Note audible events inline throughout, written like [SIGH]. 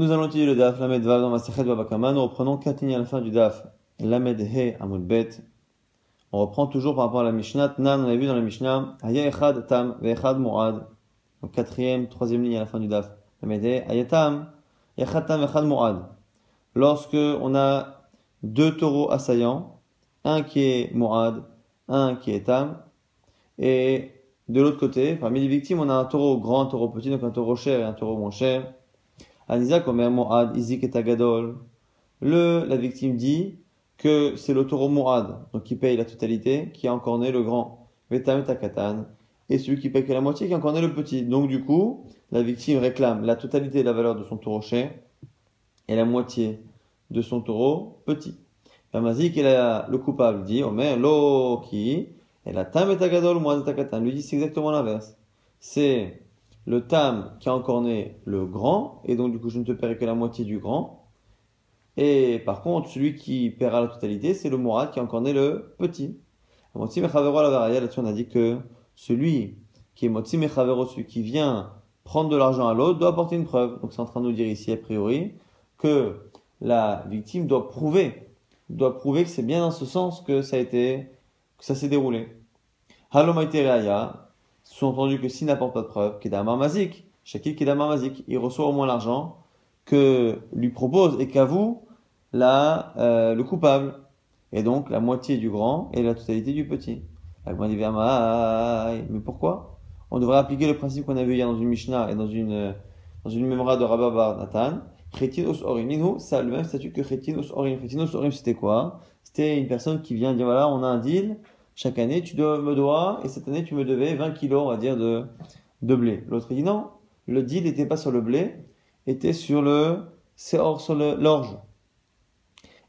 Nous allons étudier le daf, Lamed Vav dans Masechet Babakama. Nous reprenons lignes à la fin du daf. Lamed He Amud Bet. On reprend toujours par rapport à la Mishnah. Nan, on a vu dans la Mishnah, Haya Echad Tam Ve'echad Mu'ad. Donc quatrième, troisième ligne à la fin du daf. Lamed He Haya Tam Echad Tam Ve'echad Mu'ad. Lorsque on a deux taureaux assaillants, un qui est Mu'ad, un qui est Tam, et de l'autre côté, parmi les victimes, on a un taureau grand, un taureau petit, donc un taureau cher et un taureau moins cher. Anisa Moad, Izik et Tagadol. Le, la victime dit que c'est le taureau Moad, donc qui paye la totalité, qui a encore né le grand. Vetam Takatan. Et celui qui paye que la moitié, qui a encore né le petit. Donc du coup, la victime réclame la totalité de la valeur de son taureau cher et la moitié de son taureau petit. Ramazik le coupable dit, Omer, lo qui, et la tam et tagadol, moi takatan. Lui dit c'est exactement l'inverse. C'est le tam qui a encore né le grand, et donc du coup je ne te paierai que la moitié du grand. Et par contre, celui qui paiera la totalité, c'est le mourad qui a encore né le petit. Motsi mechavero la là-dessus on a dit que celui qui est motsi mechavero, celui qui vient prendre de l'argent à l'autre, doit apporter une preuve. Donc c'est en train de nous dire ici, a priori, que la victime doit prouver, doit prouver que c'est bien dans ce sens que ça a été, que ça s'est déroulé. Sous-entendu que s'il n'apporte pas de preuve, Kedamar Mazik, Shakil Kedamar Mazik, il reçoit au moins l'argent que lui propose et qu'avoue la, euh, le coupable. Et donc la moitié du grand et la totalité du petit. Mais pourquoi? On devrait appliquer le principe qu'on a vu hier dans une Mishnah et dans une, dans une mémoire de Rabba Bar Nathan. Chetin Orim. ça le même statut que Chetin Orim. Chetin Orim, c'était quoi? C'était une personne qui vient dire voilà, on a un deal, chaque année, tu me dois, et cette année, tu me devais 20 kilos, on va dire, de, de blé. L'autre dit non, le deal n'était pas sur le blé, était sur le, hors sur l'orge.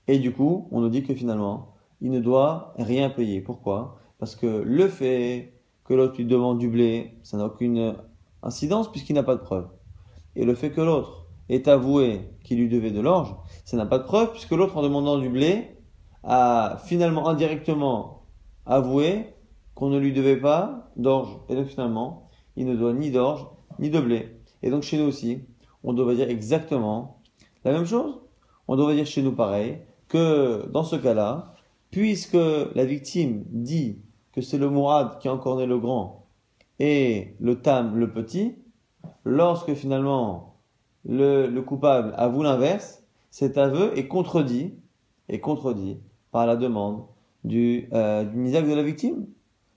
Et du coup, on nous dit que finalement, il ne doit rien payer. Pourquoi? Parce que le fait que l'autre lui demande du blé, ça n'a aucune incidence puisqu'il n'a pas de preuve. Et le fait que l'autre ait avoué qu'il lui devait de l'orge, ça n'a pas de preuve puisque l'autre, en demandant du blé, a finalement indirectement avoué qu'on ne lui devait pas d'orge. Et donc finalement, il ne doit ni d'orge, ni de blé. Et donc chez nous aussi, on devrait dire exactement la même chose. On devrait dire chez nous pareil, que dans ce cas-là, puisque la victime dit que c'est le mourad qui a encore né le grand et le tam le petit, lorsque finalement le, le coupable avoue l'inverse, cet aveu est contredit, est contredit par la demande du, euh, misère de la victime.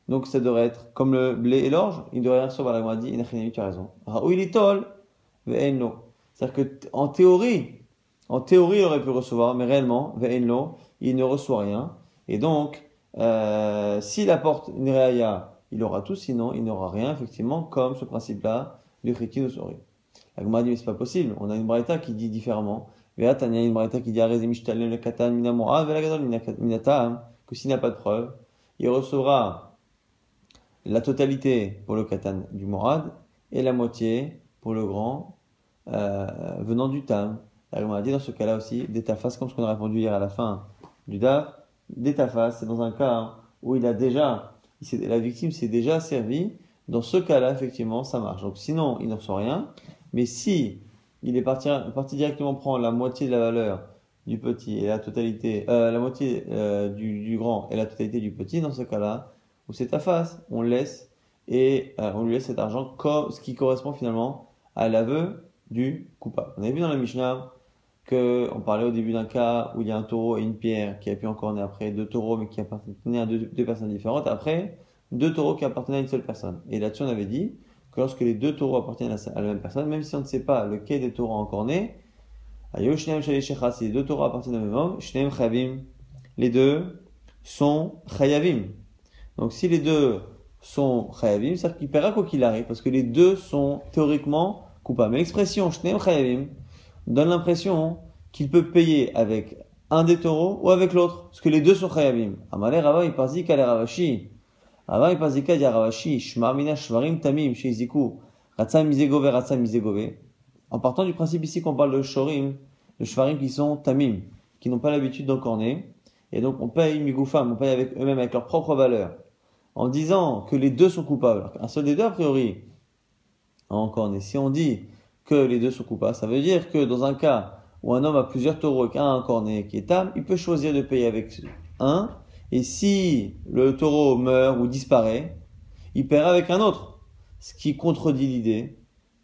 Donc ça devrait être comme le blé et l'orge, il devrait recevoir la dit tu as raison. C'est-à-dire qu'en théorie, en théorie, il aurait pu recevoir, mais réellement, il ne reçoit rien. Et donc, euh, s'il apporte une réaya, il aura tout, sinon il n'aura rien, effectivement, comme ce principe-là du chitin ou La dit, mais c'est pas possible. On a une braïta qui dit différemment. Il y a une braïta qui dit, le katan que s'il n'a pas de preuve, il recevra la totalité pour le katan du morad et la moitié pour le grand euh, venant du tam. on a dit dans ce cas-là aussi, d'étafas, comme ce qu'on a répondu hier à la fin du daf, d'étafas, c'est dans un cas où il a déjà, la victime s'est déjà servie, dans ce cas-là, effectivement, ça marche. Donc sinon, il ne reçoit rien, mais si il est parti, parti directement prendre la moitié de la valeur du petit et la totalité, euh, la moitié euh, du, grand et la totalité du petit, dans ce cas-là, où c'est ta face, on laisse et euh, on lui laisse cet argent comme ce qui correspond finalement à l'aveu du coupable. On avait vu dans la Mishnah que on parlait au début d'un cas où il y a un taureau et une pierre qui a pu encore naître après deux taureaux mais qui appartenaient à deux, personnes différentes. Après, deux taureaux qui appartenaient à une seule personne. Et là-dessus, on avait dit que lorsque les deux taureaux appartiennent à, la même personne, même si on ne sait pas lequel des taureaux encore né, les deux Torah appartiennent au même homme, les deux sont chayavim. Donc si les deux sont chayavim, c'est-à-dire qu'il paiera quoi qu'il arrive, parce que les deux sont théoriquement coupables. Mais l'expression shneim chayavim donne l'impression qu'il peut payer avec un des taureaux ou avec l'autre, parce que les deux sont chayavim. Amalé Rava Ipazik ale Ravashi. Rava Ipazika dit Ravashi, Shmar mina shvarim tamim, sheiziku, ratzam mizegove, ratzam mizegove en partant du principe ici qu'on parle de shorim, de shvarim qui sont tamim, qui n'ont pas l'habitude d'encorner, et donc on paye migoufam, on paye avec eux-mêmes avec leur propre valeur, en disant que les deux sont coupables, un seul des deux a priori a encorné. Si on dit que les deux sont coupables. Ça veut dire que dans un cas où un homme a plusieurs taureaux et qu'un a un cornet qui est tam, il peut choisir de payer avec un. Et si le taureau meurt ou disparaît, il paiera avec un autre. Ce qui contredit l'idée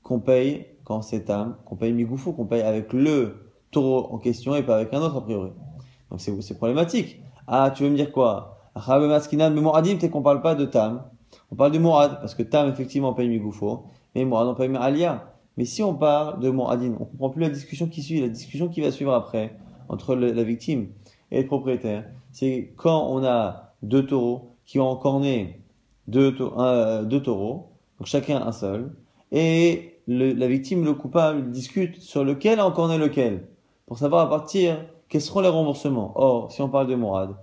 qu'on paye quand c'est tam, qu'on paye migoufou, qu'on paye avec le taureau en question et pas avec un autre a priori. Donc c'est problématique. Ah, tu veux me dire quoi? Mais Mouradim, t'es qu'on parle pas de tam. On parle de Mourad, parce que tam, effectivement, on paye migoufo, mais Mourad, on paye alia. Mais si on parle de Mouradim, on comprend plus la discussion qui suit, la discussion qui va suivre après, entre la victime et le propriétaire. C'est quand on a deux taureaux qui ont encore né deux, deux taureaux, donc chacun un seul, et la victime, le coupable, discute sur lequel encore né lequel, pour savoir à partir quels seront les remboursements. Or, si on parle de Mourad,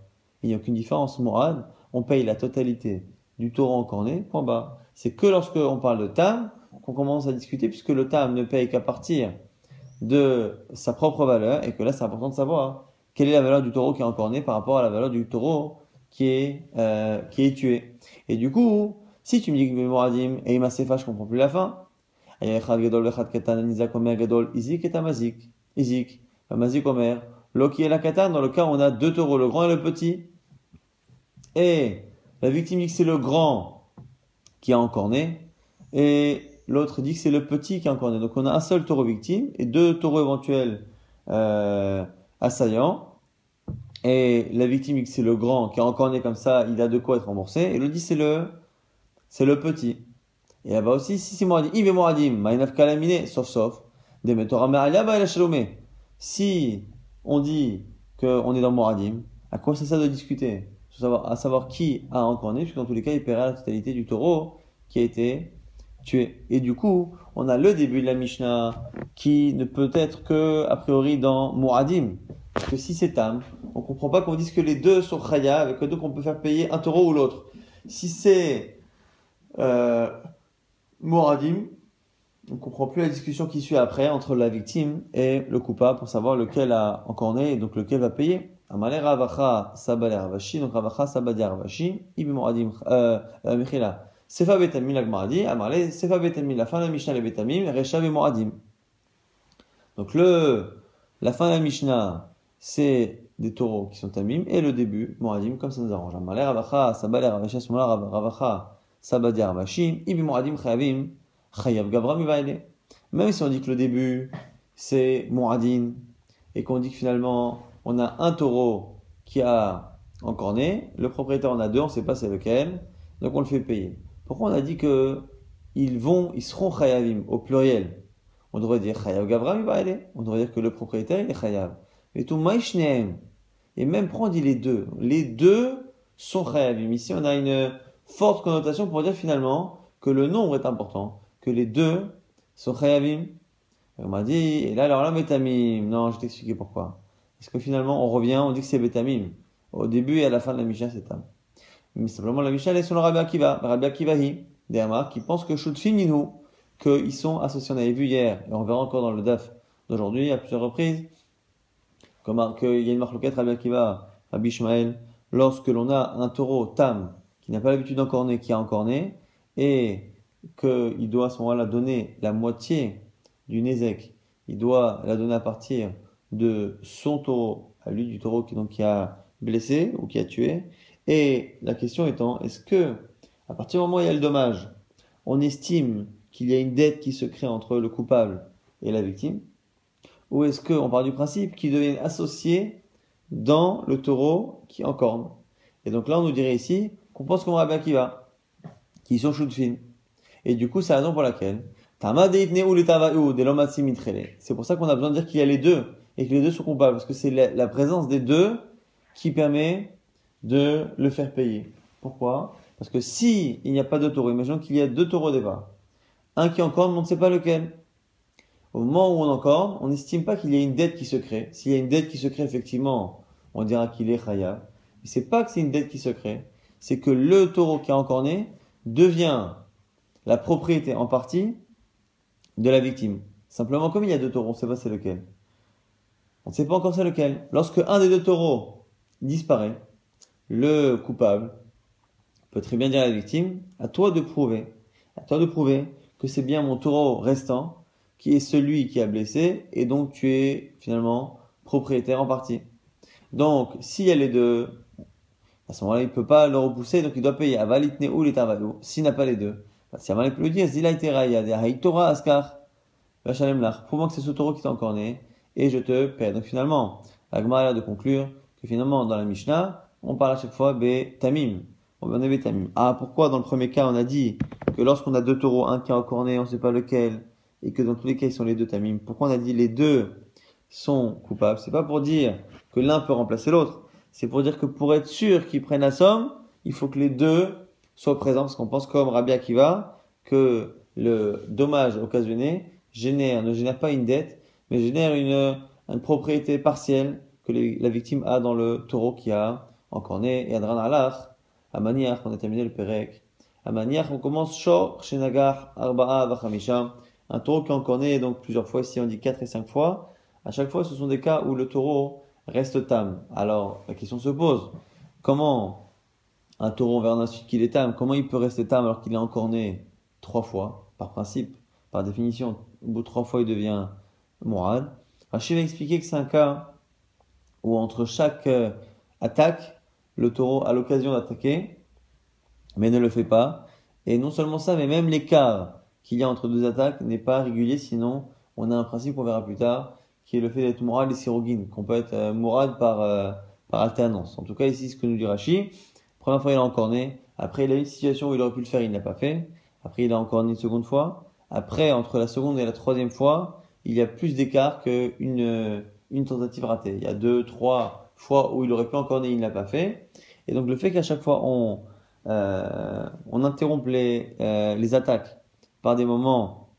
il n'y a aucune différence. Mourad, on paye la totalité du taureau encorné, point bas. C'est que lorsque on parle de Tam qu'on commence à discuter, puisque le Tam ne paye qu'à partir de sa propre valeur, et que là c'est important de savoir quelle est la valeur du taureau qui est encorné par rapport à la valeur du taureau qui est, euh, qui est tué. Et du coup, si tu me dis que Mouradim et Imasefa, je comprends plus la fin. Izik et Tamazik. Izik, Mazik Omer. Loki et la katane, dans le cas où on a deux taureaux, le grand et le petit. Et la victime dit que c'est le grand qui a encorné, et l'autre dit que c'est le petit qui a encorné. Donc on a un seul taureau victime et deux taureaux éventuels euh, assaillants. Et la victime dit que c'est le grand qui a encorné comme ça, il a de quoi être remboursé. Et l'autre dit c'est le, c'est le petit. Et là-bas aussi, si c'est est Moradim, Maïnaf Kalamine, sauf sauf, des Si on dit qu'on est dans Moradim, à quoi ça sert de discuter? À savoir qui a encorné, puisque dans tous les cas, il paiera la totalité du taureau qui a été tué. Et du coup, on a le début de la Mishnah qui ne peut être que, a priori, dans Moradim. Parce que si c'est Tam, on comprend pas qu'on dise que les deux sont Chaya, avec les deux qu'on peut faire payer un taureau ou l'autre. Si c'est euh, Moradim, on ne comprend plus la discussion qui suit après entre la victime et le coupable pour savoir lequel a encore né et donc lequel va payer. Amalé Ravacha Sabale Ravashi, donc Ravacha Sabadi Ravashi, Ibi Moradim, euh, euh, Mechila, Sefa Betamim l'Agmaradi, Amalé Sefa Betamim, la fin de la Mishnah le Betamim, Rechav et Moradim. Donc le, la fin de la Mishnah, c'est des taureaux qui sont tamim, et le début, Moradim, comme ça nous arrange. Amalé Ravacha Sabale Ravashi, Ravacha Chayavim, Chayav. Même si on dit que le début, c'est Mouadin, et qu'on dit que finalement, on a un taureau qui a encore né, le propriétaire en a deux, on ne sait pas c'est lequel, donc on le fait payer. Pourquoi on a dit que ils vont, ils seront Chayavim au pluriel? On devrait dire Chayav aller. On devrait dire que le propriétaire, est Chayav. Et tout Maishneem. Et même prendre les deux. Les deux sont Chayavim. Ici, on a une forte connotation pour dire finalement que le nombre est important que les deux sont chayavim. On m'a dit, et là, alors là, bétamim. Non, je t'expliquer pourquoi. Parce que finalement, on revient, on dit que c'est bétamim. Au début et à la fin de la Mishnah, c'est tam. Mais simplement, la Mishnah, elle est sur le Rabbi Akiva. Rabbi Akivahi, des qui pense que Shutfin Ninu, qu'ils sont associés. On avait vu hier, et on verra encore dans le DAF d'aujourd'hui, à plusieurs reprises, qu'il y a une marloquette Rabbi Akiva, Rabbi Ishmael, lorsque l'on a un taureau tam, qui n'a pas l'habitude d'encorner, qui a encorné, et qu'il doit à ce moment-là donner la moitié du Nézek, il doit la donner à partir de son taureau, à lui du taureau qui, donc, qui a blessé ou qui a tué. Et la question étant, est-ce que, à partir du moment où il y a le dommage, on estime qu'il y a une dette qui se crée entre le coupable et la victime Ou est-ce qu'on part du principe qu'ils deviennent associés dans le taureau qui en corne Et donc là, on nous dirait ici qu'on pense qu'on va bien qui sont de et du coup, c'est la raison pour laquelle c'est pour ça qu'on a besoin de dire qu'il y a les deux et que les deux sont coupables parce que c'est la, présence des deux qui permet de le faire payer. Pourquoi? Parce que si il n'y a pas de taureau, imaginons qu'il y a deux taureaux au départ, un qui encorde, on ne sait pas lequel. Au moment où on encorde, on n'estime pas qu'il y a une dette qui se crée. S'il y a une dette qui se crée, effectivement, on dira qu'il est khaya. Mais c'est pas que c'est une dette qui se crée, c'est que le taureau qui a encorné devient la propriété en partie de la victime. Simplement, comme il y a deux taureaux, on ne sait pas c'est lequel. On ne sait pas encore c'est lequel. Lorsque un des deux taureaux disparaît, le coupable peut très bien dire à la victime, à toi de prouver, à toi de prouver que c'est bien mon taureau restant qui est celui qui a blessé, et donc tu es finalement propriétaire en partie. Donc, s'il y a les deux, à ce moment-là, il ne peut pas le repousser, donc il doit payer. Avalitne ou l'itavalo, s'il n'a pas les deux. Si Amalek le dire, Zila Haïtora Askar, Vachalem Lach, prouve que c'est ce taureau qui t'a encore né, et je te paie. Donc finalement, Agmar a de conclure que finalement, dans la Mishnah, on parle à chaque fois Be Tamim. On va Be Tamim. Ah, pourquoi dans le premier cas, on a dit que lorsqu'on a deux taureaux, un qui est encore né, on ne sait pas lequel, et que dans tous les cas, ils sont les deux Tamim. Pourquoi on a dit les deux sont coupables? C'est pas pour dire que l'un peut remplacer l'autre. C'est pour dire que pour être sûr qu'ils prennent la somme, il faut que les deux soient présents, parce qu'on pense comme Rabbi Akiva, que le dommage occasionné génère, ne génère pas une dette, mais génère une, une propriété partielle que la victime a dans le taureau qui a encore né. Et Adran Alach, à manière qu'on a terminé le Perek, à manière qu'on commence Shor, Shenagar, Arba'a, Vachamisha, un taureau qui est encore né, donc plusieurs fois, ici on dit 4 et 5 fois. À chaque fois, ce sont des cas où le taureau reste tam. Alors, la question se pose, comment un taureau vers un qu'il est tam, comment il peut rester tam alors qu'il est encore né trois fois, par principe, par définition, au bout de trois fois il devient moral. Rachid va expliquer que c'est un cas où entre chaque euh, attaque, le taureau a l'occasion d'attaquer, mais ne le fait pas. Et non seulement ça, mais même l'écart qu'il y a entre deux attaques n'est pas régulier, sinon on a un principe qu'on verra plus tard, qui est le fait d'être mourad et sirogine, qu'on peut être euh, mourad par, euh, par alternance. En tout cas, ici, ce que nous dit Rashi, première fois, il a encore né. Après, il a eu une situation où il aurait pu le faire, il ne l'a pas fait. Après, il a encore né une seconde fois. Après, entre la seconde et la troisième fois, il y a plus d'écart qu'une une tentative ratée. Il y a deux, trois fois où il aurait pu encore né, il ne l'a pas fait. Et donc, le fait qu'à chaque fois, on, euh, on interrompt les, euh, les attaques par des moments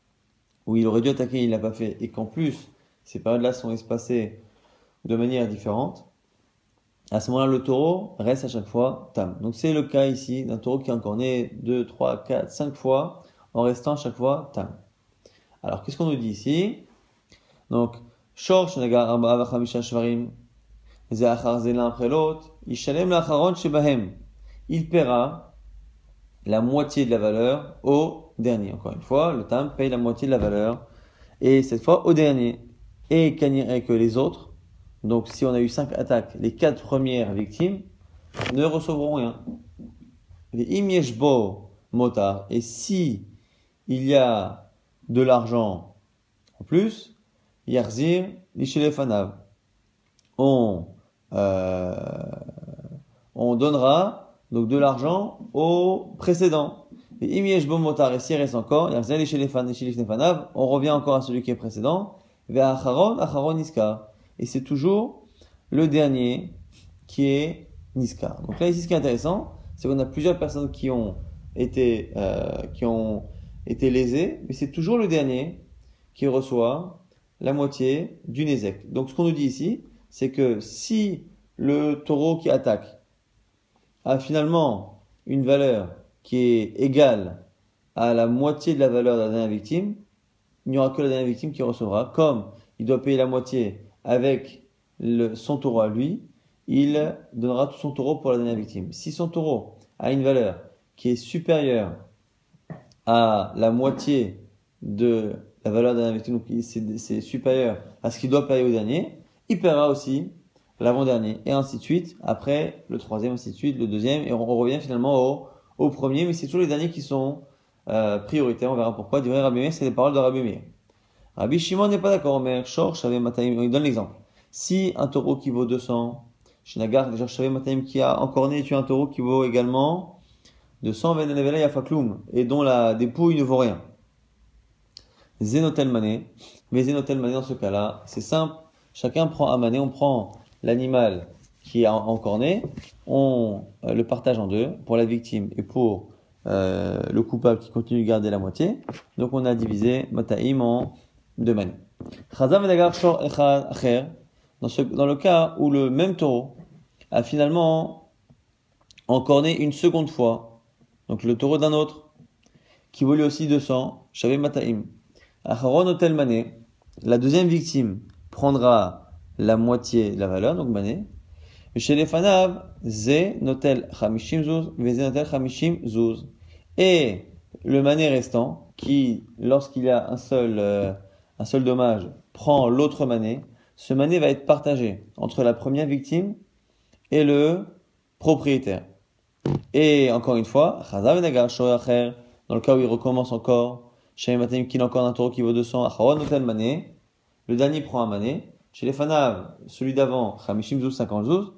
où il aurait dû attaquer, il ne l'a pas fait, et qu'en plus, ces périodes-là sont espacées de manière différente, à ce moment-là, le taureau reste à chaque fois tam. Donc c'est le cas ici d'un taureau qui est encore né 2, 3, 4, 5 fois, en restant à chaque fois tam. Alors qu'est-ce qu'on nous dit ici? Donc, Shor Shvarim. Il paiera la moitié de la valeur au dernier. Encore une fois, le tam paye la moitié de la valeur, et cette fois au dernier et que les autres, donc si on a eu cinq attaques, les quatre premières victimes ne recevront rien. Les imieshbo motar, et si il y a de l'argent en plus, yarzir lishelefanav, on, euh, on donnera donc de l'argent au précédent. Les imieshbo motar, et s'il reste encore, yarzir lishelefanav, on revient encore à celui qui est précédent. Et c'est toujours le dernier qui est Niska. Donc là, ici, ce qui est intéressant, c'est qu'on a plusieurs personnes qui ont été, euh, qui ont été lésées, mais c'est toujours le dernier qui reçoit la moitié du Nézek. Donc ce qu'on nous dit ici, c'est que si le taureau qui attaque a finalement une valeur qui est égale à la moitié de la valeur de la dernière victime, il n'y aura que la dernière victime qui recevra. Comme il doit payer la moitié avec son taureau à lui, il donnera tout son taureau pour la dernière victime. Si son taureau a une valeur qui est supérieure à la moitié de la valeur de la victime, donc c'est supérieur à ce qu'il doit payer au dernier, il paiera aussi l'avant-dernier, et ainsi de suite. Après, le troisième, ainsi de suite, le deuxième, et on revient finalement au, au premier, mais c'est toujours les derniers qui sont euh, prioritaire, on verra pourquoi. Du Rabbi c'est les paroles de Rabbi Meir. Rabbi Shimon n'est pas d'accord, mais Shor, Mataim, il donne l'exemple. Si un taureau qui vaut 200, Shinagar, déjà Shaveh Mataim qui a encore né, tu un taureau qui vaut également 200 Venelevela Yafakloum, et dont la dépouille ne vaut rien. Zenotel Mané, mais Zenotel Mané dans ce cas-là, c'est simple, chacun prend un mané, on prend l'animal qui a encore né, on euh, le partage en deux, pour la victime et pour euh, le coupable qui continue de garder la moitié. Donc on a divisé Mataim en deux manières. Dans, ce, dans le cas où le même taureau a finalement encorné une seconde fois, donc le taureau d'un autre, qui vaut lui aussi 200, Shavé Mataim. Acharon Otel Mané, la deuxième victime prendra la moitié de la valeur, donc Mané. Chez les Fanav, Ze Notel Hamishim Zuz, Ze Notel Hamishim Zuz. Et le mané restant, qui, lorsqu'il y a un seul, euh, dommage, prend l'autre mané, ce mané va être partagé entre la première victime et le propriétaire. Et encore une fois, dans le cas où il recommence encore, chez Matem qu'il a encore un taureau qui vaut 200, mané, le dernier prend un mané, chez les Fanav, celui d'avant, Hamishim Zouz, 50 Zouz,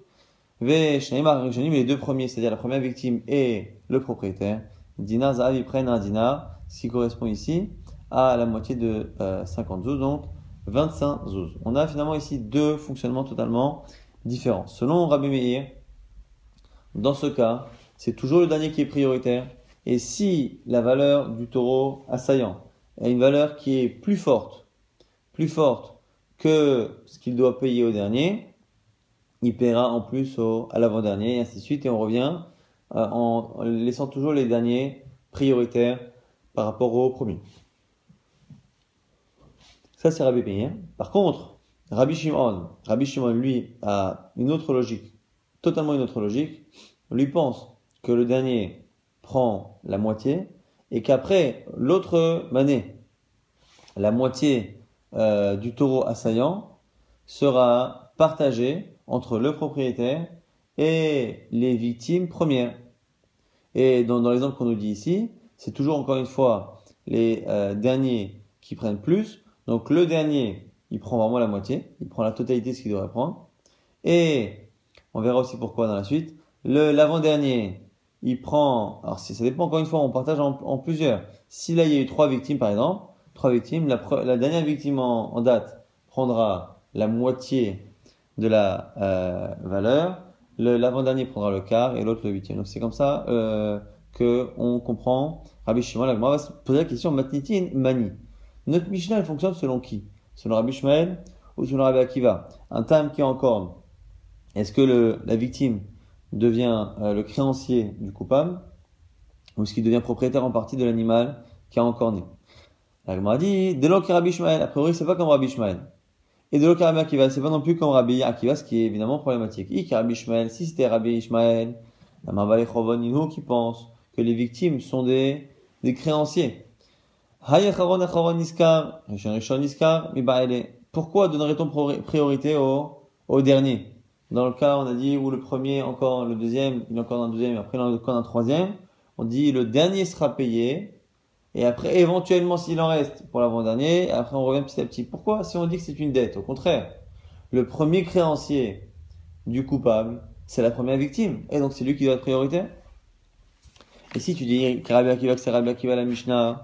les deux premiers, c'est-à-dire la première victime et le propriétaire, dinar zahav, ils prennent un dinar, ce qui correspond ici à la moitié de 50 zouz, donc 25 zouz. On a finalement ici deux fonctionnements totalement différents. Selon Rabbi Meir, dans ce cas, c'est toujours le dernier qui est prioritaire. Et si la valeur du taureau assaillant a une valeur qui est plus forte, plus forte que ce qu'il doit payer au dernier, il paiera en plus au, à l'avant-dernier, et ainsi de suite, et on revient euh, en laissant toujours les derniers prioritaires par rapport au premier. Ça, c'est Rabbi Meir. Par contre, Rabbi Shimon, Rabbi Shimon, lui, a une autre logique, totalement une autre logique. Lui pense que le dernier prend la moitié et qu'après, l'autre mané, la moitié euh, du taureau assaillant sera partagée entre le propriétaire et les victimes premières. Et dans, dans l'exemple qu'on nous dit ici, c'est toujours encore une fois les euh, derniers qui prennent plus. Donc le dernier, il prend vraiment la moitié, il prend la totalité de ce qu'il devrait prendre. Et on verra aussi pourquoi dans la suite. Le l'avant-dernier, il prend. Alors ça dépend encore une fois, on partage en, plusieurs. Si là il y a eu trois victimes par exemple, trois victimes, la, la dernière victime en, en, date prendra la moitié de la euh, valeur l'avant-dernier prendra le quart et l'autre le huitième. Donc c'est comme ça euh, que on comprend Rabbi Shimon. on va se poser la question Matnitin Mani. Notre Mishnah fonctionne selon qui? Selon Rabbi Shmuel ou selon Rabbi Akiva? Un tam qui est en corne. Est-ce que la victime devient euh, le créancier du coupable ou est-ce qu'il devient propriétaire en partie de l'animal qui a encorné? La a dit dès lors que Rabbi Shmuel, a priori c'est pas comme Rabbi Shmuel. Et de l'autre Akiva, c'est pas non plus comme Rabbi Akiva, ce qui est évidemment problématique. Ik Rabbi Ishmael, si c'était Rabbi Ishmael, la Chovonino qui pense que les victimes sont des, des créanciers. Pourquoi donnerait-on priorité au, au dernier? Dans le cas, on a dit où le premier, encore le deuxième, il encore un deuxième, après il encore un troisième. On dit le dernier sera payé et après, éventuellement, s'il en reste pour l'avant-dernier, après on revient petit à petit. Pourquoi? Si on dit que c'est une dette, au contraire, le premier créancier du coupable, c'est la première victime. Et donc c'est lui qui doit être prioritaire. Et si tu dis que la Mishnah,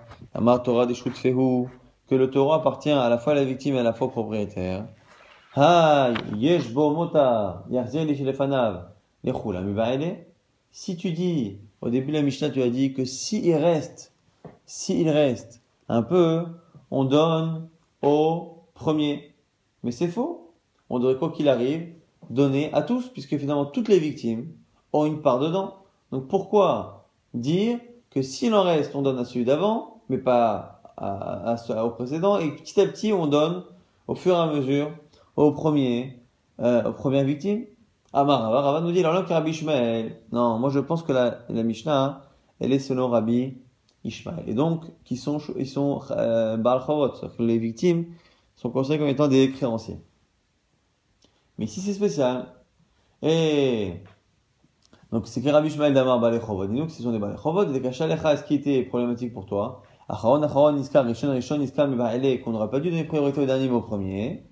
Torah que le Torah appartient à la fois à la victime et à la fois au propriétaire. Si tu dis, au début de la Mishnah, tu as dit que s'il reste s'il reste un peu, on donne au premier. Mais c'est faux. On devrait, quoi qu'il arrive, donner à tous, puisque finalement toutes les victimes ont une part dedans. Donc pourquoi dire que s'il en reste, on donne à celui d'avant, mais pas à, au précédent, et petit à petit, on donne au fur et à mesure au premier, euh, aux premières victimes? Amar, Rava nous dit, alors là, Rabbi. Non, moi je pense que la, la Mishnah, elle est selon Rabbi et donc, qui sont, ils sont euh, les victimes sont considérées comme étant des créanciers. Mais si c'est spécial, et donc c'est que Rabbi Shmael Damar Balechov, dis-nous que ce sont des Balechov, des Kachalecha, ce qui était problématique pour toi, Acharon, Acharon, Rishon, Rishon, qu'on n'aurait pas dû donner priorité au dernier mais au premier.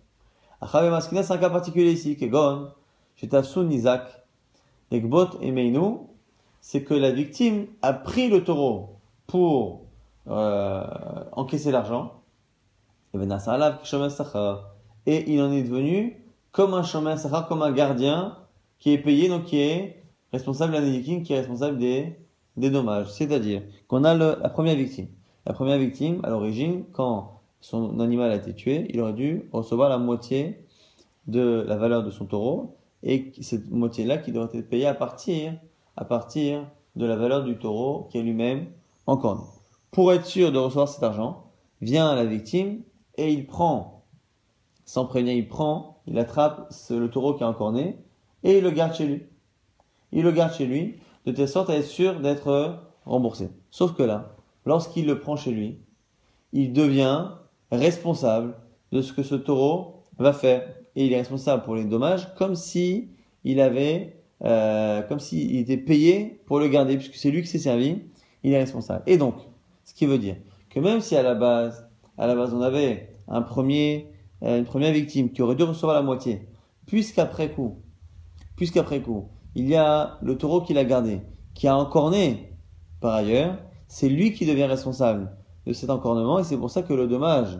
Achav Maskina, c'est un cas particulier ici, Kegon, Shetafsun, Nizak, Ekbot et Meinu, c'est que la victime a pris le taureau pour euh, encaisser l'argent, et il en est devenu comme un chemin comme un gardien qui est payé, donc qui est responsable d'un qui est responsable des, des dommages. C'est-à-dire qu'on a la première victime. La première victime, à l'origine, quand son animal a été tué, il aurait dû recevoir la moitié de la valeur de son taureau, et cette moitié-là qui devrait être payée à partir, à partir de la valeur du taureau qui est lui-même encore. Pour être sûr de recevoir cet argent, vient la victime et il prend, sans prévenir, il prend, il attrape le taureau qui est encore né et il le garde chez lui. Il le garde chez lui de telle sorte à être sûr d'être remboursé. Sauf que là, lorsqu'il le prend chez lui, il devient responsable de ce que ce taureau va faire. Et il est responsable pour les dommages comme si il avait, euh, comme s'il était payé pour le garder, puisque c'est lui qui s'est servi, il est responsable. Et donc, ce qui veut dire que même si à la base, à la base on avait un premier, euh, une première victime qui aurait dû recevoir la moitié, puisqu'après coup, puisqu'après coup, il y a le taureau qui l'a gardé, qui a encorné par ailleurs, c'est lui qui devient responsable de cet encornement et c'est pour ça que le dommage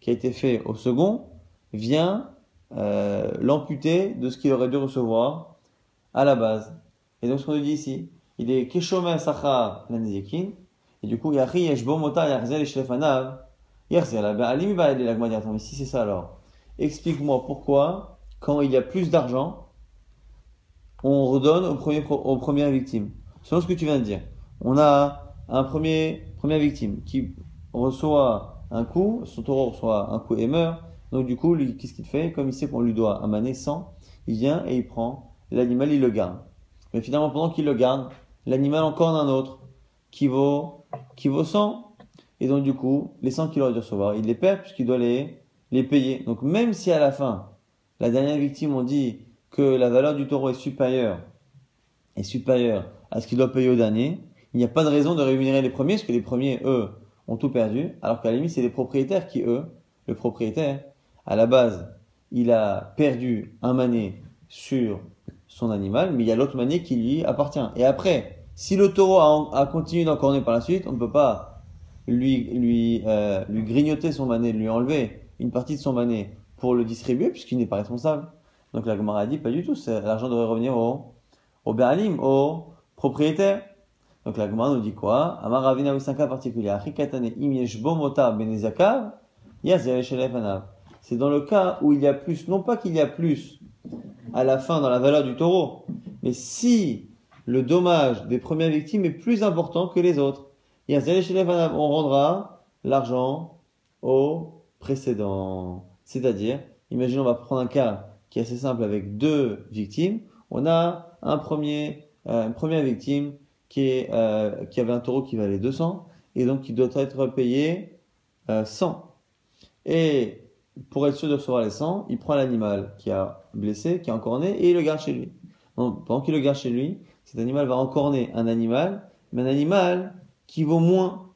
qui a été fait au second vient euh, l'amputer de ce qu'il aurait dû recevoir à la base. Et donc ce qu'on nous dit ici, il est Keshomel Sachar Lanezekin, et du coup, Yachi Yeshbo Mota Yarzel Shlefanav, Yarzel Alim va aller la mais si c'est ça alors, explique-moi pourquoi, quand il y a plus d'argent, on redonne au premier, aux premières victimes. Selon ce que tu viens de dire. On a un premier, première victime qui reçoit un coup, son taureau reçoit un coup et meurt. Donc du coup, qu'est-ce qu'il fait? Comme il sait qu'on lui doit un mané 100, il vient et il prend l'animal, il le garde. Mais finalement, pendant qu'il le garde, l'animal encore un autre qui vaut, qui vaut 100. Et donc du coup, les 100 qu'il aurait dû recevoir, il les perd puisqu'il doit les, les payer. Donc même si à la fin, la dernière victime, on dit que la valeur du taureau est supérieure, est supérieure à ce qu'il doit payer au dernier, il n'y a pas de raison de rémunérer les premiers, parce que les premiers, eux, ont tout perdu, alors qu'à la limite, c'est les propriétaires qui, eux, le propriétaire, à la base, il a perdu un mané sur son animal, mais il y a l'autre mané qui lui appartient. Et après, si le taureau a, continué d'encorner par la suite, on ne peut pas lui, lui, euh, lui grignoter son mané, lui enlever une partie de son mané pour le distribuer, puisqu'il n'est pas responsable. Donc la Gemara a dit pas du tout, l'argent devrait revenir au, au Béalim, au propriétaire. Donc la Gemara nous dit quoi? Amar Ravina particulier. C'est dans le cas où il y a plus, non pas qu'il y a plus à la fin dans la valeur du taureau, mais si le dommage des premières victimes est plus important que les autres. On rendra l'argent au précédent. C'est-à-dire, imaginons, on va prendre un cas qui est assez simple avec deux victimes. On a un premier, euh, une première victime qui, est, euh, qui avait un taureau qui valait 200 et donc qui doit être payé euh, 100. Et pour être sûr de recevoir les 100, il prend l'animal qui a blessé, qui a encorné et il le garde chez lui. Donc, pendant qu'il le garde chez lui, cet animal va encorner un animal, mais un animal qui vaut moins,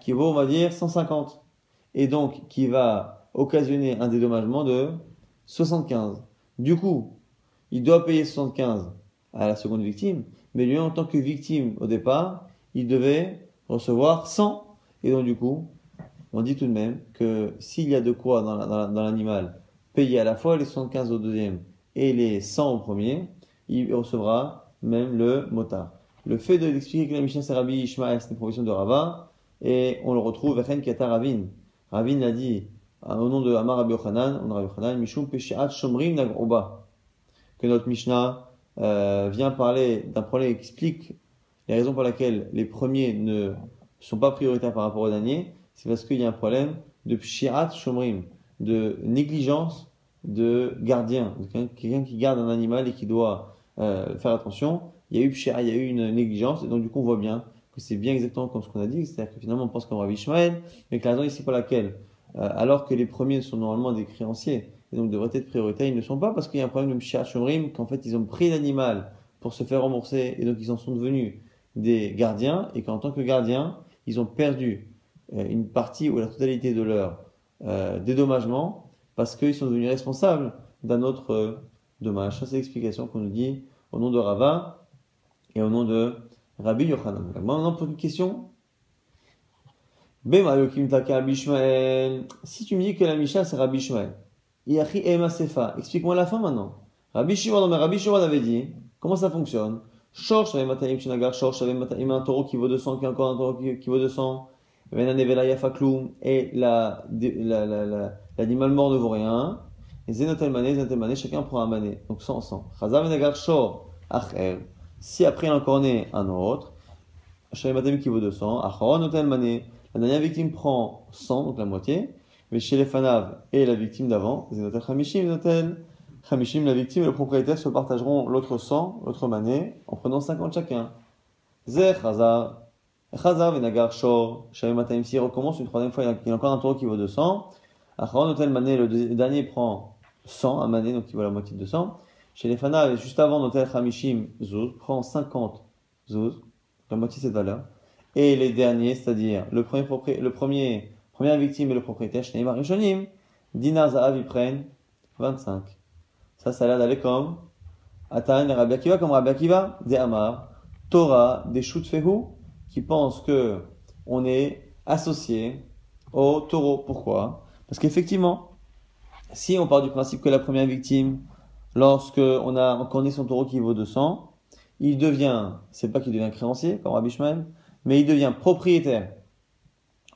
qui vaut on va dire 150 et donc qui va occasionner un dédommagement de 75. Du coup, il doit payer 75 à la seconde victime, mais lui, en tant que victime au départ, il devait recevoir 100. Et donc, du coup, on dit tout de même que s'il y a de quoi dans l'animal payer à la fois les 75 au deuxième et les 100 au premier, il recevra même le motard. Le fait de l'expliquer que la Mishnah c'est Rabbi Ishmael, c'est une profession de Rava, et on le retrouve, Ren Kata Ravin. Ravin l'a dit, au nom de Amar Rabbi Yochanan, on Rabbi Yochanan, Mishum Peshiat Shomrim Nagroba, que notre Mishnah euh, vient parler d'un problème qui explique les raisons pour lesquelles les premiers ne sont pas prioritaires par rapport aux derniers, c'est parce qu'il y a un problème de Pshirat Shomrim, de négligence de gardien, quelqu'un qui garde un animal et qui doit euh, faire attention. Il y a eu il y a eu une négligence, et donc du coup on voit bien que c'est bien exactement comme ce qu'on a dit, c'est-à-dire que finalement on pense comme Rabbi Ishmael, mais que la raison ici pour laquelle euh, alors que les premiers sont normalement des créanciers, et donc devraient être prioritaires, ils ne sont pas parce qu'il y a un problème de Mshia Shomrim, qu'en fait ils ont pris l'animal pour se faire rembourser, et donc ils en sont devenus des gardiens, et qu'en tant que gardiens, ils ont perdu une partie ou la totalité de leur euh, dédommagement, parce qu'ils sont devenus responsables d'un autre dommage. Ça c'est l'explication qu'on nous dit au nom de Rava et au nom de Rabbi Yochanan. Maintenant pour une question si tu me dis que la Misha c'est Rabbi Shmuel, explique-moi la fin maintenant. Rabbi Shimon, mais Rabbi Shimon avait dit, comment ça fonctionne? Shorsh avait Mataim Shinagar, Shorsh avait Mataim un taureau qui vaut 200, qui a encore un taureau qui, qui vaut 200. Et l'animal mort ne vaut rien. Et Zenotel Mané, Zenotel Mané, chacun prend un mané. Donc 100, 100. Chazav Menagar Shor. Si après il en connaît un autre, Shavim Mataim qui vaut 200, Acharon Notel Mané. La dernière victime prend 100, donc la moitié. Mais chez les Fanav et la victime d'avant, Zenotel Hamishim, Zenotel Hamishim, la victime et le propriétaire se partageront l'autre 100, l'autre mané, en prenant 50 chacun. Zer Hazar. Chazar venagar shor, shavematim, s'il recommence une troisième fois, il y a encore un taureau qui vaut 200. Acharon Notel Mané, le dernier prend 100, un Mané, donc il vaut la moitié de 200. Chez juste avant Notel Hamishim Zouz, prend 50 Zouz, la moitié de cette valeur. Et les derniers, c'est-à-dire le premier, le premier, première victime et le propriétaire, Shneimar Rishonim, Dinar Zahav, ils prennent 25. Ça, ça a l'air d'aller comme Atan Rabbi Akiva, comme Rabbi Akiva, Amar, Torah, des Fehu, qui pensent que on est associé au taureau. Pourquoi? Parce qu'effectivement, si on part du principe que la première victime, lorsque on a on son taureau qui vaut 200, il devient, c'est pas qu'il devient créancier comme Rabbi mais il devient propriétaire,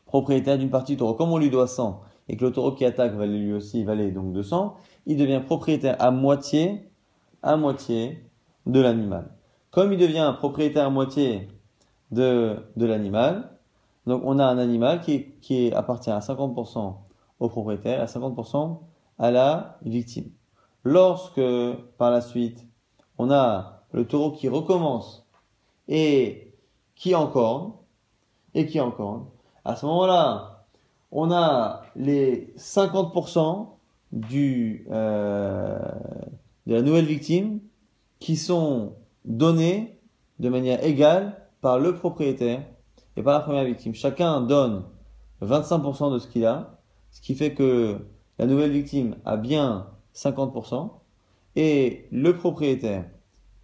propriétaire d'une partie du taureau. Comme on lui doit 100 et que le taureau qui attaque va lui aussi valer donc 200, il devient propriétaire à moitié, à moitié de l'animal. Comme il devient propriétaire à moitié de, de l'animal, donc on a un animal qui, qui appartient à 50% au propriétaire, à 50% à la victime. Lorsque, par la suite, on a le taureau qui recommence et qui encore et qui encore à ce moment-là, on a les 50% du, euh, de la nouvelle victime qui sont donnés de manière égale par le propriétaire et par la première victime. Chacun donne 25% de ce qu'il a, ce qui fait que la nouvelle victime a bien 50% et le propriétaire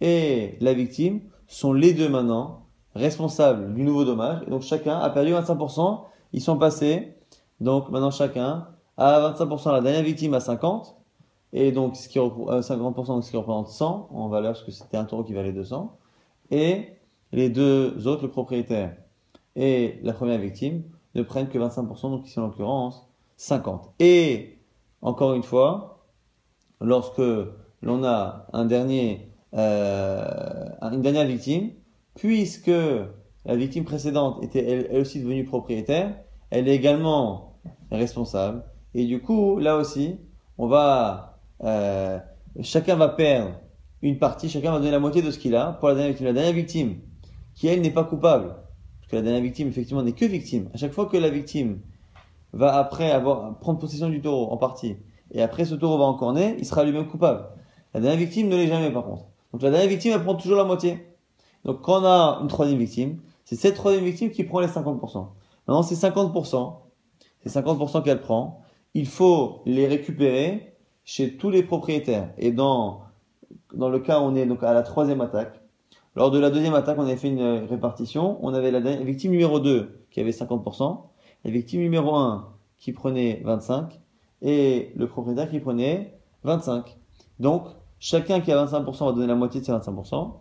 et la victime sont les deux maintenant responsables du nouveau dommage. Et donc chacun a perdu 25%. Ils sont passés. Donc maintenant chacun a 25%. La dernière victime a 50. Et donc ce qui, 50%, euh, ce qui représente 100 en valeur, parce que c'était un taureau qui valait 200. Et les deux autres, le propriétaire et la première victime, ne prennent que 25%, donc ici en l'occurrence 50. Et encore une fois, lorsque l'on a un dernier, euh, une dernière victime, puisque la victime précédente était elle, aussi devenue propriétaire, elle est également responsable. Et du coup, là aussi, on va, euh, chacun va perdre une partie, chacun va donner la moitié de ce qu'il a pour la victime. La dernière victime, qui elle n'est pas coupable, parce que la dernière victime effectivement n'est que victime. À chaque fois que la victime va après avoir prendre possession du taureau en partie, et après ce taureau va encore naître, il sera lui-même coupable. La dernière victime ne l'est jamais par contre. Donc la dernière victime elle prend toujours la moitié. Donc quand on a une troisième victime, c'est cette troisième victime qui prend les 50%. Maintenant ces 50%, ces 50% qu'elle prend, il faut les récupérer chez tous les propriétaires. Et dans, dans le cas où on est donc à la troisième attaque, lors de la deuxième attaque, on avait fait une répartition. On avait la victime numéro 2 qui avait 50%, la victime numéro 1 qui prenait 25% et le propriétaire qui prenait 25. Donc, chacun qui a 25% va donner la moitié de ses 25%.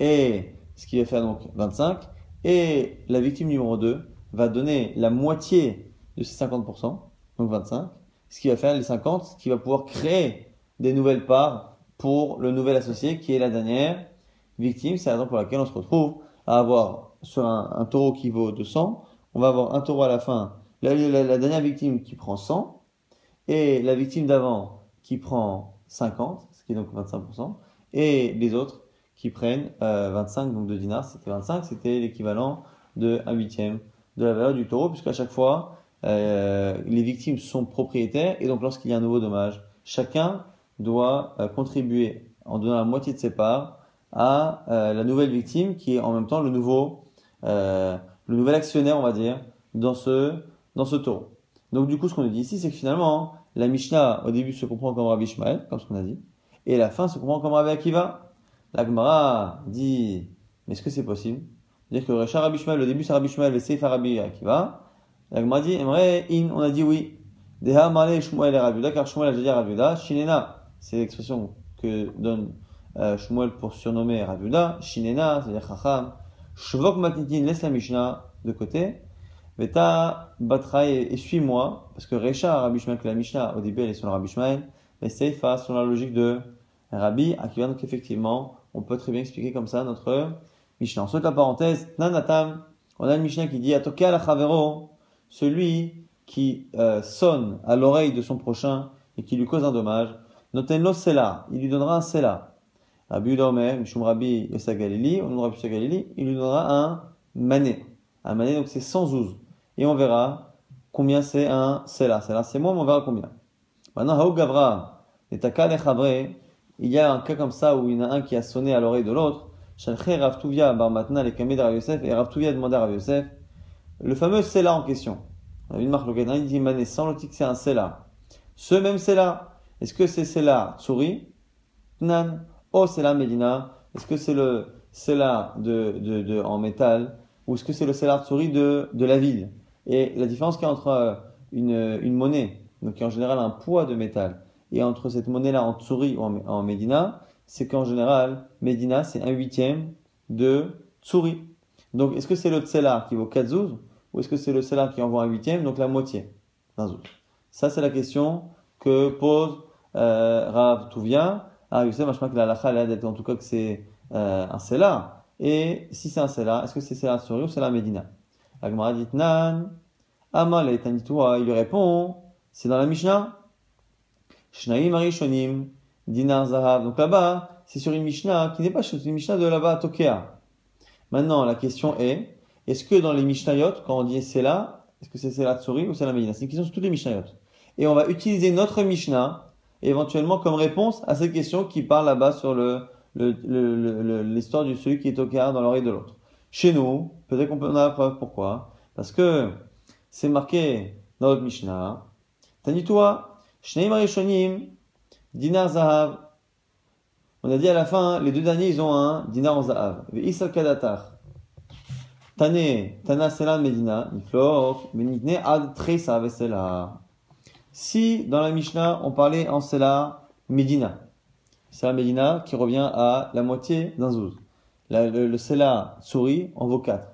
Et ce qui va faire donc 25. Et la victime numéro 2 va donner la moitié de ses 50%, donc 25. Ce qui va faire les 50, ce qui va pouvoir créer des nouvelles parts pour le nouvel associé qui est la dernière victime. C'est la raison pour laquelle on se retrouve à avoir sur un, taureau qui vaut 200, on va avoir un taureau à la fin, la, dernière victime qui prend 100 et la victime d'avant qui prend 50, ce qui est donc 25%, et les autres qui prennent 25, euh, donc de dinars, c'était 25, c'était l'équivalent de 1 huitième de la valeur du taureau, puisqu'à chaque fois, euh, les victimes sont propriétaires, et donc lorsqu'il y a un nouveau dommage, chacun doit euh, contribuer en donnant la moitié de ses parts à la nouvelle victime, qui est en même temps le nouveau, le nouvel actionnaire, on va dire, dans ce, dans ce taureau. Donc du coup, ce qu'on nous dit ici, c'est que finalement, la Mishnah, au début, se comprend comme Rabbi Ishmael, comme ce qu'on a dit, et la fin se comprend comme Rabbi Akiva. La Gemara dit, mais est-ce que c'est possible? Dire que Recha Rabbi Shmuel, le début c'est Rabbi Shmuel, le Seifa Rabbi Akiva. La Gemara dit, in, on a dit oui. Deha male Shmuel et Rabbi car Shmuel a déjà dit c'est l'expression que donne euh, Shmuel pour surnommer Rabbi Shinena, c'est-à-dire Chacham. Shvok matnitin, laisse la Mishnah de côté. Veta Batraï et suis-moi, parce que Recha Rabbi Shmuel, que la Mishnah, au début elle est sur Rabbi Shmuel, mais Seifa, selon la logique de Rabbi Akiva, donc effectivement, on peut très bien expliquer comme ça notre Mishnah. En la parenthèse, Nanatam, on a une Mishnah qui dit Atoka la Chavero, celui qui euh, sonne à l'oreille de son prochain et qui lui cause un dommage, Notenlo Sela, il lui donnera un Sela. Rabbi Udomer, Mishum Rabbi Yosa Galili, on Rabbi Yosa Galili, il lui donnera un mané. Un mané, donc c'est 100 zouz. Et on verra combien c'est un sela. Sela, c'est moins, mais on verra combien. Maintenant, Haou Gavra, et Taka il y a un cas comme ça où il y en a un qui a sonné à l'oreille de l'autre. Shalché Rav Tuvia, bar maintenant les camés de Rav Yosef, et Rav Tuvia demandé à Rav Yosef, le fameux sela en question. On a vu une marque locale, il dit mané sans l'autre c'est un sela. Ce même sela, est-ce que c'est sela tsuri, nan, oh sela medina, est-ce que c'est le sela de, de, de, en métal, ou est-ce que c'est le sela tsuri de, de la ville? Et la différence qu'il y a entre euh, une, une monnaie, donc qui est en général un poids de métal, et entre cette monnaie-là en tsuri ou en, en Médina, c'est qu'en général, Médina, c'est un huitième de tsuri. Donc, est-ce que c'est le tsela qui vaut 4 zouz, ou est-ce que c'est le tsela qui en vaut un huitième, donc la moitié d'un zouz Ça, c'est la question que pose euh, Rav Touvia. Ah, Youssef, je crois que la lacha, elle d'être en tout cas que c'est euh, un sela. Et si c'est un sela, est-ce que c'est sela tsuri ou sela Médina? Agmara dit nan, amal et il lui répond, c'est dans la Mishnah. Shnaim Arishonim, Dinar Zahav. Donc là-bas, c'est sur une Mishnah qui n'est pas sur une Mishnah de là-bas à Tokea. Maintenant, la question est, est-ce que dans les Mishnayot, quand on dit c'est là, est-ce que c'est Sela Tsuri ou c'est la Medina C'est une question sur toutes les Mishnayot. Et on va utiliser notre Mishnah, éventuellement comme réponse à cette question qui parle là-bas sur le, l'histoire du celui qui est Tokea dans l'oreille de l'autre. Chez nous, peut-être qu'on peut en avoir la preuve. Pourquoi? Parce que c'est marqué dans notre Mishnah. Toi, Shneim Arishonim, dinar zahav. On a dit à la fin, les deux derniers, ils ont un dinar en zahav. Isal kadatar. Tane, tana sela medina, niflor, menitne ad tresa vesela. Si, dans la Mishnah, on parlait en sela medina. Sela medina qui revient à la moitié d'un zouz. Le, le, sela souris en vaut 4.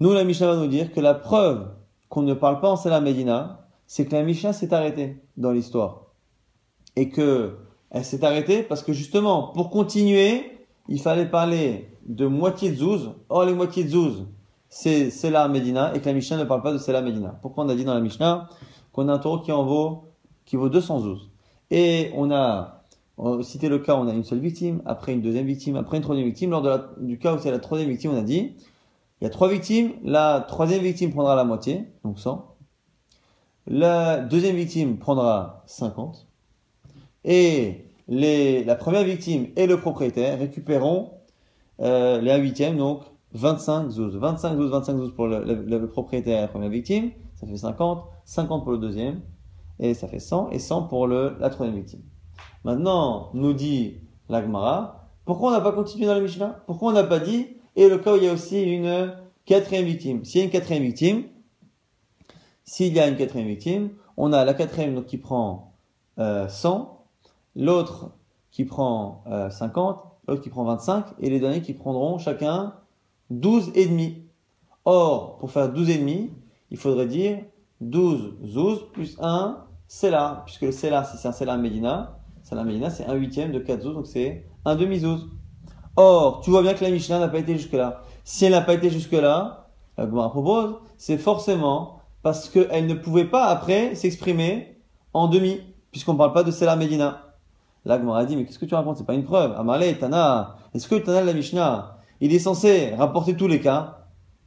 Nous, la Mishnah va nous dire que la preuve qu'on ne parle pas en sela medina, c'est que la Mishnah s'est arrêtée dans l'histoire. Et que elle s'est arrêtée parce que justement, pour continuer, il fallait parler de moitié de zouz. Or, les moitiés de zouz, c'est Sela Medina, et que la Mishnah ne parle pas de Sela Medina. Pourquoi on a dit dans la Mishnah qu'on a un taureau qui en vaut, qui vaut 200 zouz. Et on a, cité le cas où on a une seule victime, après une deuxième victime, après une troisième victime. Lors de du cas où c'est la troisième victime, on a dit, il y a trois victimes, la troisième victime prendra la moitié, donc 100. La deuxième victime prendra 50. Et les, la première victime et le propriétaire récupéreront euh, les 1 huitième, donc 25 zouz. 25 zouz, 25 zouz pour le, le, le, propriétaire et la première victime, ça fait 50. 50 pour le deuxième, et ça fait 100. Et 100 pour le, la troisième victime. Maintenant, nous dit l'Agmara, pourquoi on n'a pas continué dans la Mishnah? Pourquoi on n'a pas dit, et le cas où il y a aussi une quatrième victime? S'il y a une quatrième victime, s'il y a une quatrième victime, on a la quatrième qui prend euh, 100, l'autre qui prend euh, 50, l'autre qui prend 25, et les derniers qui prendront chacun 12 et demi. Or, pour faire 12 et demi, il faudrait dire 12 zouz plus 1 là, puisque le là, si c'est un sela Medina, sela Medina, c'est un huitième de 4 zouz, donc c'est un demi zouz. Or, tu vois bien que la Mishnah n'a pas été jusque-là. Si elle n'a pas été jusque-là, la Gemara propose, c'est forcément parce qu'elle ne pouvait pas après s'exprimer en demi, puisqu'on ne parle pas de Sela Medina. Là, a dit, mais qu'est-ce que tu racontes? C'est pas une preuve. Amalé, Tana, est-ce que le la Mishnah, il est censé rapporter tous les cas?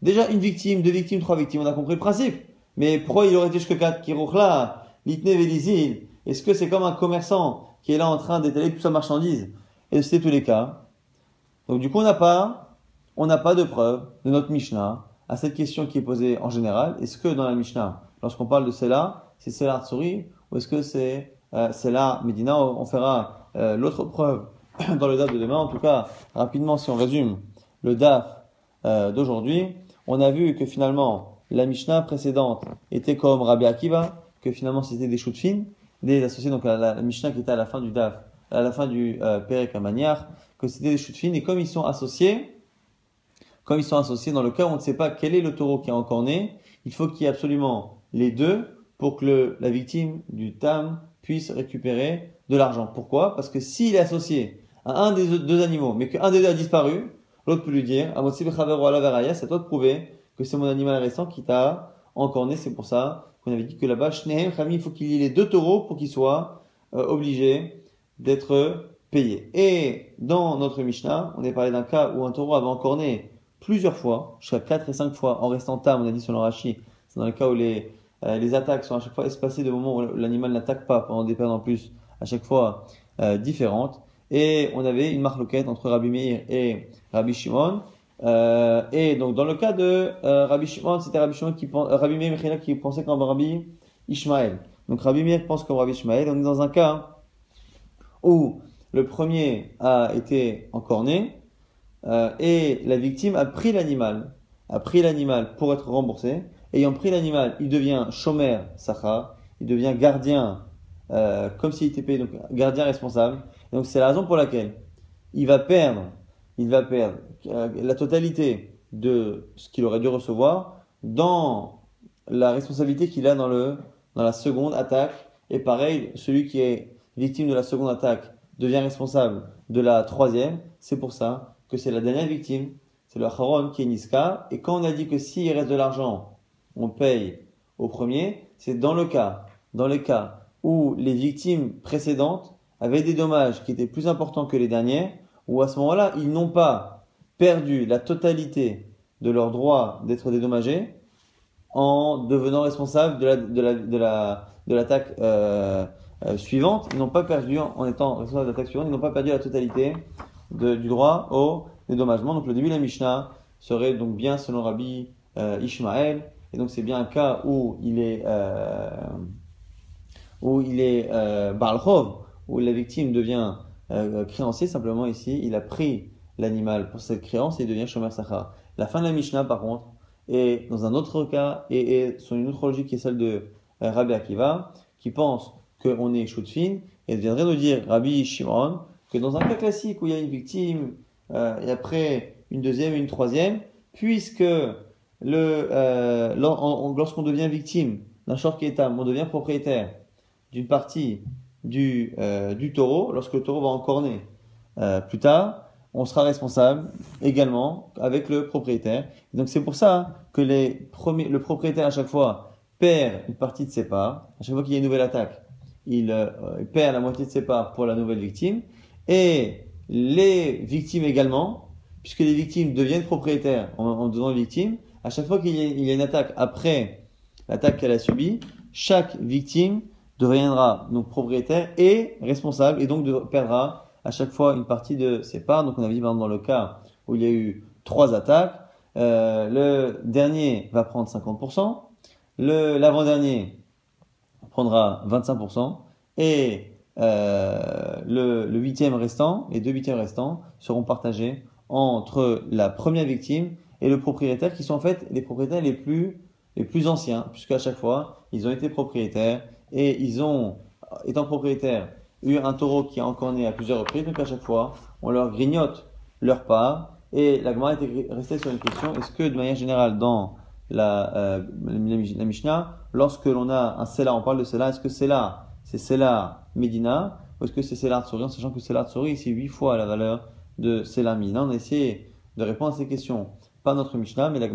Déjà, une victime, deux victimes, trois victimes, on a compris le principe. Mais pourquoi il aurait été jusque quatre Kirouchla, Litne Velizil Est-ce que c'est comme un commerçant qui est là en train d'étaler toute sa marchandise? Et de tous les cas Donc du coup, on n'a pas, on n'a pas de preuve de notre Mishnah à cette question qui est posée en général. Est-ce que dans la Mishnah, lorsqu'on parle de cela, c'est Sela Tsuri ou est-ce que c'est euh, Sela Medina On fera euh, l'autre preuve [CLEARS THROAT] dans le DAF de demain. En tout cas, rapidement, si on résume le DAF euh, d'aujourd'hui, on a vu que finalement, la Mishnah précédente était comme Rabbi Akiva, que finalement c'était des chutes fines, des associés donc la, Mishnah qui était à la fin du DAF, à la fin du euh, Perek que c'était des chutes fines, et comme ils sont associés, comme ils sont associés, dans le cas où on ne sait pas quel est le taureau qui est encore né, il faut qu'il y ait absolument les deux pour que la victime du tam puisse récupérer de l'argent. Pourquoi? Parce que s'il est associé à un des deux animaux, mais qu'un des deux a disparu, l'autre peut lui dire, c'est à toi de prouver que c'est mon animal récent qui t'a encore né. C'est pour ça qu'on avait dit que là-bas, il faut qu'il y ait les deux taureaux pour qu'ils soient euh, obligés d'être payés. Et dans notre Mishnah, on est parlé d'un cas où un taureau avait encore né plusieurs fois, jusqu'à 4 et 5 fois, en restant tam, on a dit sur le Rashi, c'est dans le cas où les, euh, les attaques sont à chaque fois espacées de moments où l'animal n'attaque pas pendant des périodes en plus, à chaque fois euh, différentes. Et on avait une marloquette entre Rabbi Meir et Rabbi Shimon. Euh, et donc, dans le cas de euh, Rabbi Shimon, c'était Rabbi Shimon qui Rabbi Meir qui pensait comme Rabbi Ishmael. Donc, Rabbi Meir pense comme Rabbi Ishmael. On est dans un cas où le premier a été encorné euh, et la victime a pris l'animal, a pris l'animal pour être remboursé. Ayant pris l'animal, il devient shomer sacha, il devient gardien, euh, comme s'il était payé, donc gardien responsable. Donc c'est la raison pour laquelle il va perdre, il va perdre euh, la totalité de ce qu'il aurait dû recevoir dans la responsabilité qu'il a dans le dans la seconde attaque. Et pareil, celui qui est victime de la seconde attaque devient responsable de la troisième. C'est pour ça que c'est la dernière victime, c'est le Haron qui est Niska. Et quand on a dit que s'il reste de l'argent, on paye au premier, c'est dans le cas, dans cas où les victimes précédentes avaient des dommages qui étaient plus importants que les dernières, où à ce moment-là, ils n'ont pas perdu la totalité de leur droit d'être dédommagés en devenant responsables de la, de la, de la, de l'attaque euh, euh, suivante. Ils n'ont pas perdu, en étant responsables de l'attaque suivante, ils n'ont pas perdu la totalité du droit au dédommagement. Donc le début de la Mishnah serait donc bien selon Rabbi euh, Ishmael. Et donc c'est bien un cas où il est où il est où la victime devient euh, créancier. Simplement ici, il a pris l'animal pour cette créance et il devient Shomer. La fin de la Mishnah, par contre, est dans un autre cas et est sur une autre logique qui est celle de euh, Rabbi Akiva, qui pense qu'on est Shutfin et viendrait nous dire Rabbi Shimon que dans un cas classique où il y a une victime euh, et après une deuxième et une troisième, puisque lorsqu'on devient victime d'un short on devient propriétaire d'une partie du, euh, du taureau, lorsque le taureau va encorner euh, plus tard, on sera responsable également avec le propriétaire. Donc c'est pour ça que les premiers, le propriétaire à chaque fois perd une partie de ses parts. À chaque fois qu'il y a une nouvelle attaque, il, euh, perd la moitié de ses parts pour la nouvelle victime. Et les victimes également, puisque les victimes deviennent propriétaires en, en devenant victimes, à chaque fois qu'il y a une attaque après l'attaque qu'elle a subie, chaque victime deviendra donc propriétaire et responsable et donc perdra à chaque fois une partie de ses parts. Donc on avait dit dans le cas où il y a eu trois attaques, euh, le dernier va prendre 50%, le l'avant-dernier prendra 25% et euh, le, le huitième restant, les deux huitièmes restants seront partagés entre la première victime et le propriétaire qui sont en fait les propriétaires les plus les plus anciens puisqu'à chaque fois ils ont été propriétaires et ils ont étant propriétaires eu un taureau qui a encore né à plusieurs reprises donc à chaque fois on leur grignote leur part. Et la Gemara était restée sur une question est-ce que de manière générale dans la, euh, la, Mishnah lorsque l'on a un Sela on parle de Sela est-ce que Sela c'est Sela Medina ou est-ce que c'est Sela Tsori en sachant que Sela Tsori c'est huit fois la valeur de Sela Medina on a essayé de répondre à ces questions pas notre Mishnah mais la Gemara